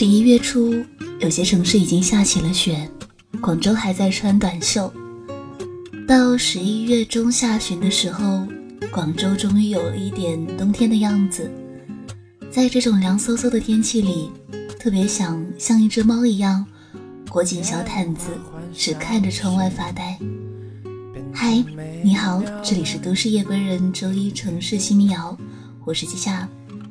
十一月初，有些城市已经下起了雪，广州还在穿短袖。到十一月中下旬的时候，广州终于有了一点冬天的样子。在这种凉飕飕的天气里，特别想像一只猫一样，裹紧小毯子，只看着窗外发呆。嗨，你好，这里是都市夜归人周一城市新民谣，我是季夏。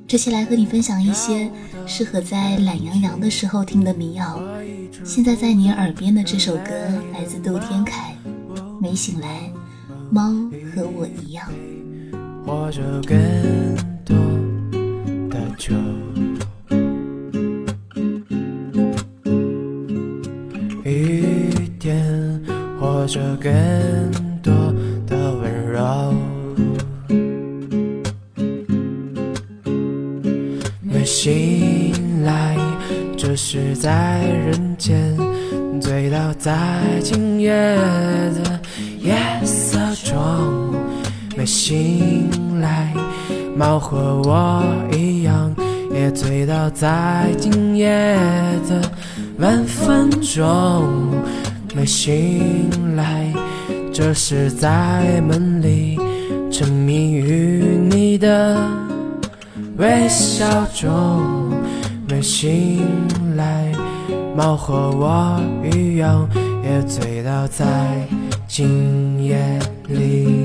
这期来和你分享一些适合在懒洋洋的时候听的民谣。现在在你耳边的这首歌来自窦天凯，《没醒来》，猫和我一样。或者更多的酒，在今夜的夜色中。没醒来，猫和我一样，也醉倒在今夜的晚风中。没醒来，这是在梦里沉迷于你的微笑中。没醒来，猫和我一样，也醉倒在今夜里。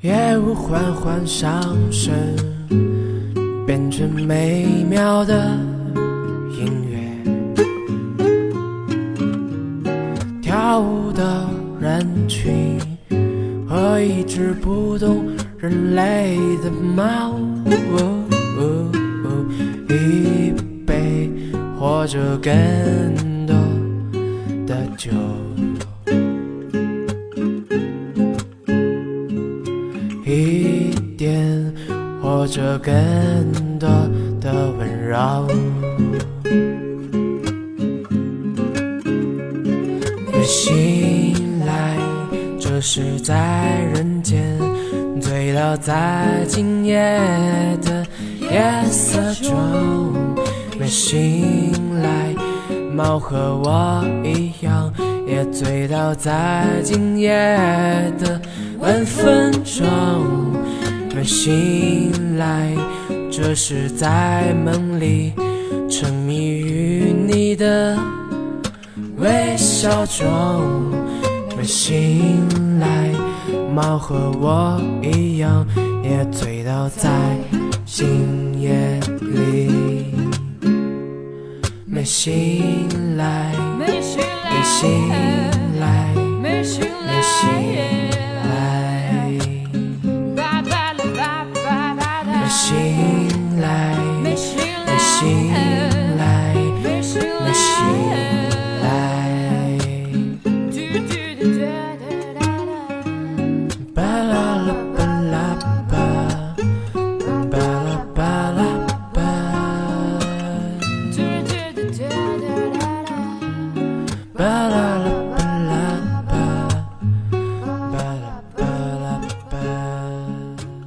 夜雾缓缓上升，变成美妙的音乐。跳舞的人群和一只不懂人类的猫。哦哦哦一杯或者更更多的温柔。没醒来，这是在人间醉倒在今夜的夜色中。没醒来，猫和我一样，也醉倒在今夜的。晚风中没醒来，这是在梦里沉迷于你的微笑中。没醒来，猫和我一样，也醉倒在今夜里。没醒来，没醒来，没醒来。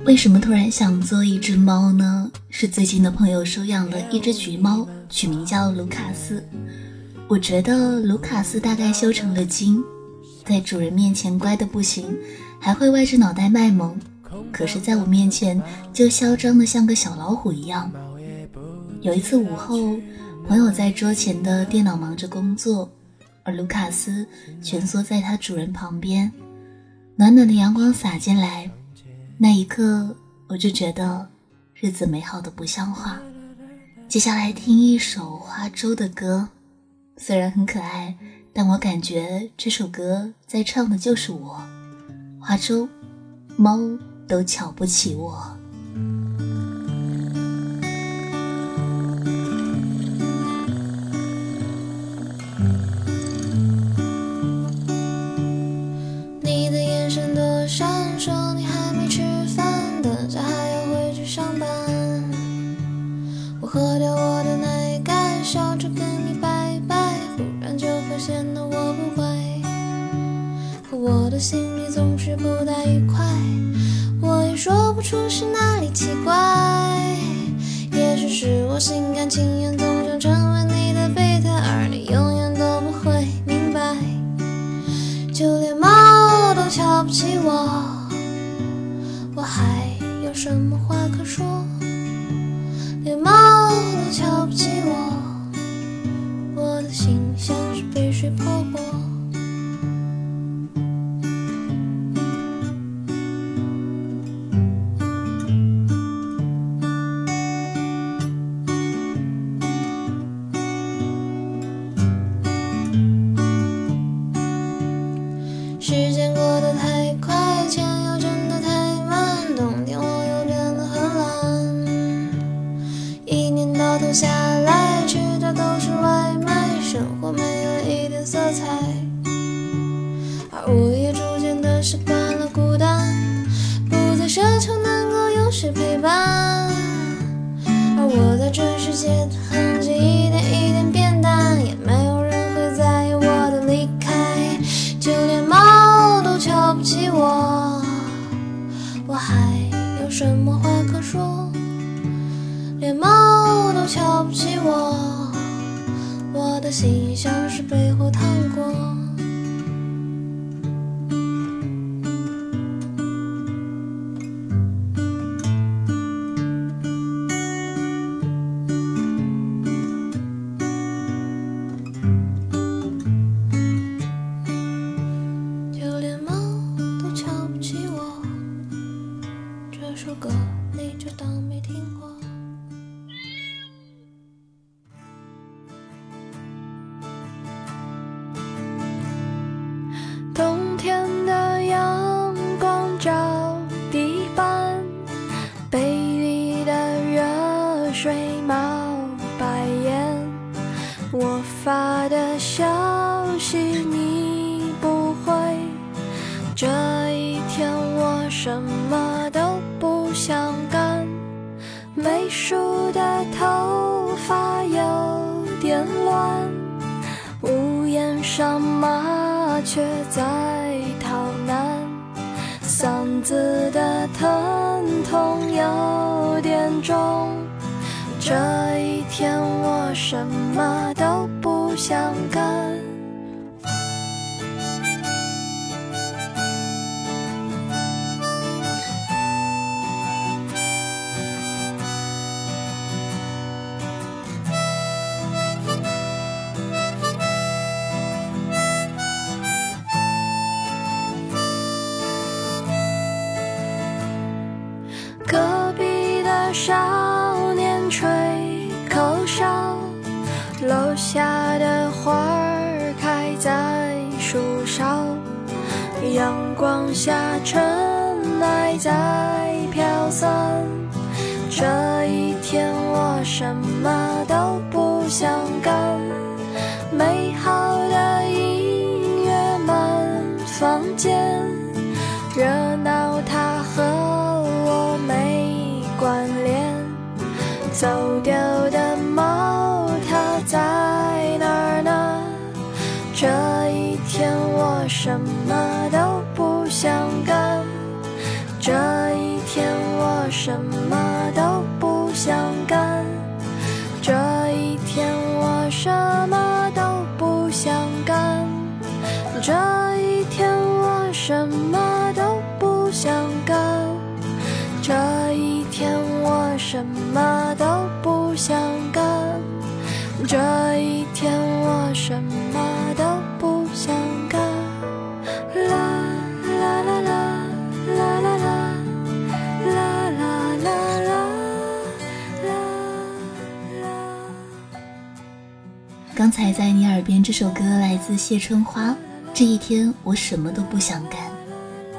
为什么突然想做一只猫呢？是最近的朋友收养了一只橘猫，取名叫卢卡斯。我觉得卢卡斯大概修成了精，在主人面前乖的不行，还会歪着脑袋卖萌。可是，在我面前就嚣张的像个小老虎一样。有一次午后，朋友在桌前的电脑忙着工作，而卢卡斯蜷缩在他主人旁边，暖暖的阳光洒进来。那一刻，我就觉得日子美好的不像话。接下来听一首花粥的歌，虽然很可爱，但我感觉这首歌在唱的就是我。花粥，猫都瞧不起我。心里总是不太愉快，我也说不出是哪里奇怪。也许是我心甘情愿，总想成为下来，吃的都是外卖，生活没有一点色彩。而我也逐渐的习惯了孤单，不再奢求能够有谁陪伴。而我在这世界瞧不起我，我的心像是被火什么都不想干。没梳的头发有点乱。屋檐上麻雀在逃难，嗓子的疼痛有点重。这一天我什么都不想干。光下尘埃在飘散。这一天我什么都不想干，美好的音乐满房间，热闹它和我没关联。走丢的猫它在哪儿呢？这一天我什么不想干，这一天我什么都不想干，这一天我什么都不想干，这一天我什么都不想干，这一天我什么都不想干，这刚才在你耳边这首歌来自谢春花。这一天我什么都不想干，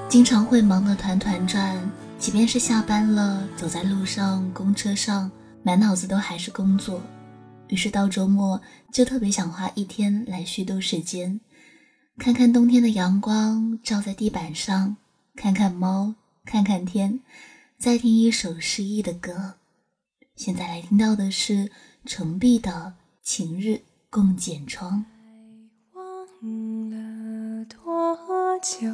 经常会忙得团团转，即便是下班了，走在路上、公车上，满脑子都还是工作。于是到周末就特别想花一天来虚度时间，看看冬天的阳光照在地板上，看看猫，看看天，再听一首诗意的歌。现在来听到的是程璧的《晴日共剪窗》。忘了多久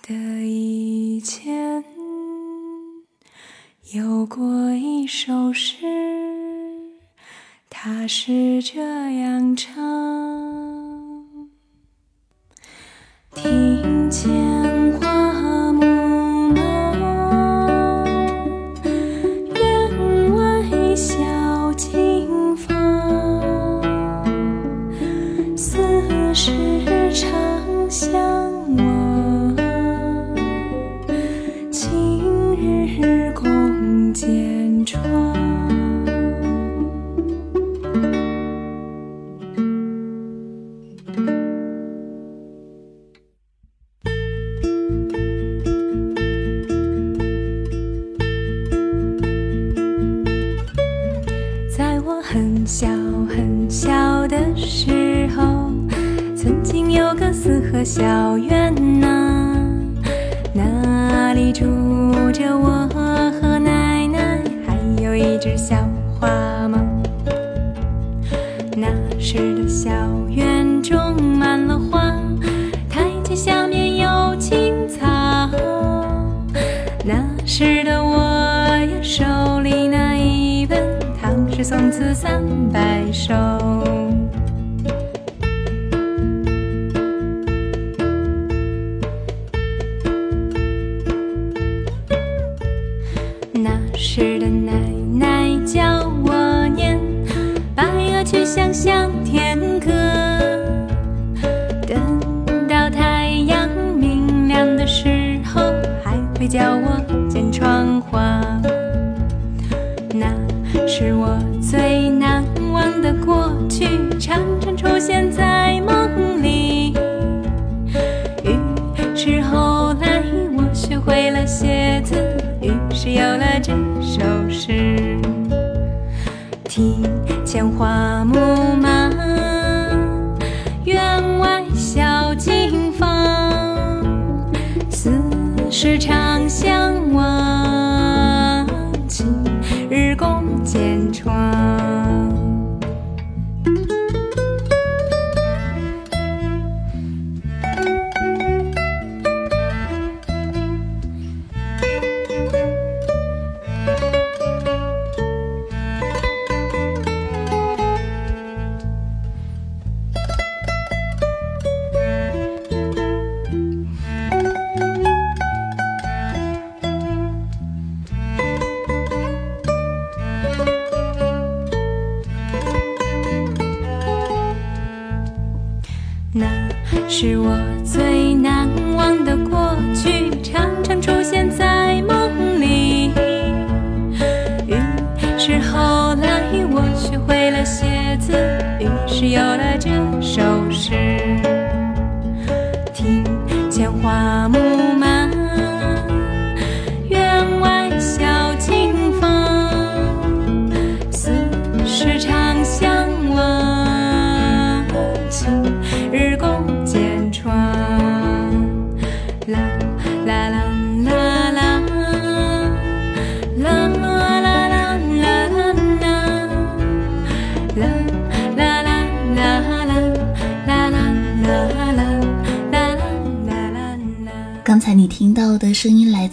的以前，有过一首诗，它是这样唱：听见唐诗宋词三百首》。庭前花木马，院外小径芳，似是长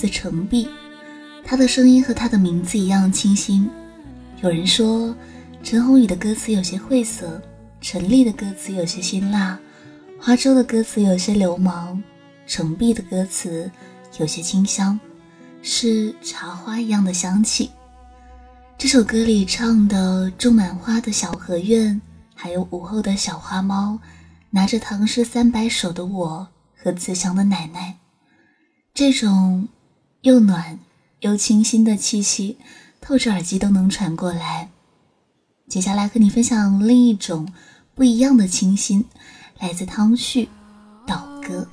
程璧，他的声音和他的名字一样清新。有人说，陈鸿宇的歌词有些晦涩，陈粒的歌词有些辛辣，花粥的歌词有些流氓，程璧的歌词有些清香，是茶花一样的香气。这首歌里唱的种满花的小荷院，还有午后的小花猫，拿着唐诗三百首的我和慈祥的奶奶。这种又暖又清新的气息，透着耳机都能传过来。接下来和你分享另一种不一样的清新，来自汤旭《岛歌》。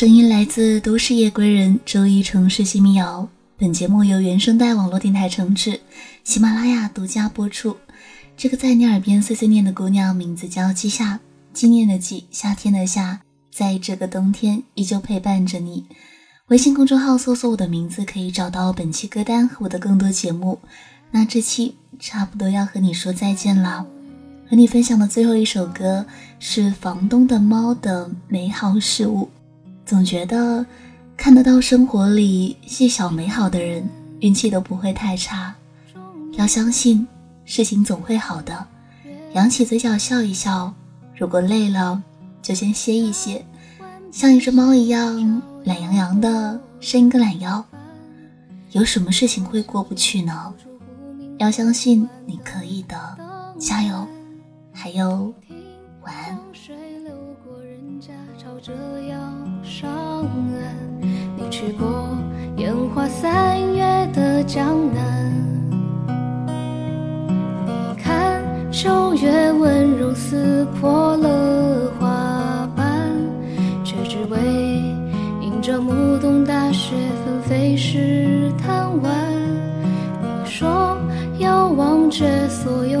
声音来自都市夜归人周一城市新民谣。本节目由原声带网络电台承制，喜马拉雅独家播出。这个在你耳边碎碎念的姑娘，名字叫季夏，纪念的纪，夏天的夏，在这个冬天依旧陪伴着你。微信公众号搜索我的名字，可以找到本期歌单和我的更多节目。那这期差不多要和你说再见了。和你分享的最后一首歌是房东的猫的《美好事物》。总觉得看得到生活里细小美好的人，运气都不会太差。要相信事情总会好的，扬起嘴角笑一笑。如果累了，就先歇一歇，像一只猫一样懒洋洋的伸一个懒腰。有什么事情会过不去呢？要相信你可以的，加油！还有，晚安。长安，你去过烟花三月的江南，你看秋月温柔撕破了花瓣，却只为迎着暮冬大雪纷飞时贪玩。你说要忘却所有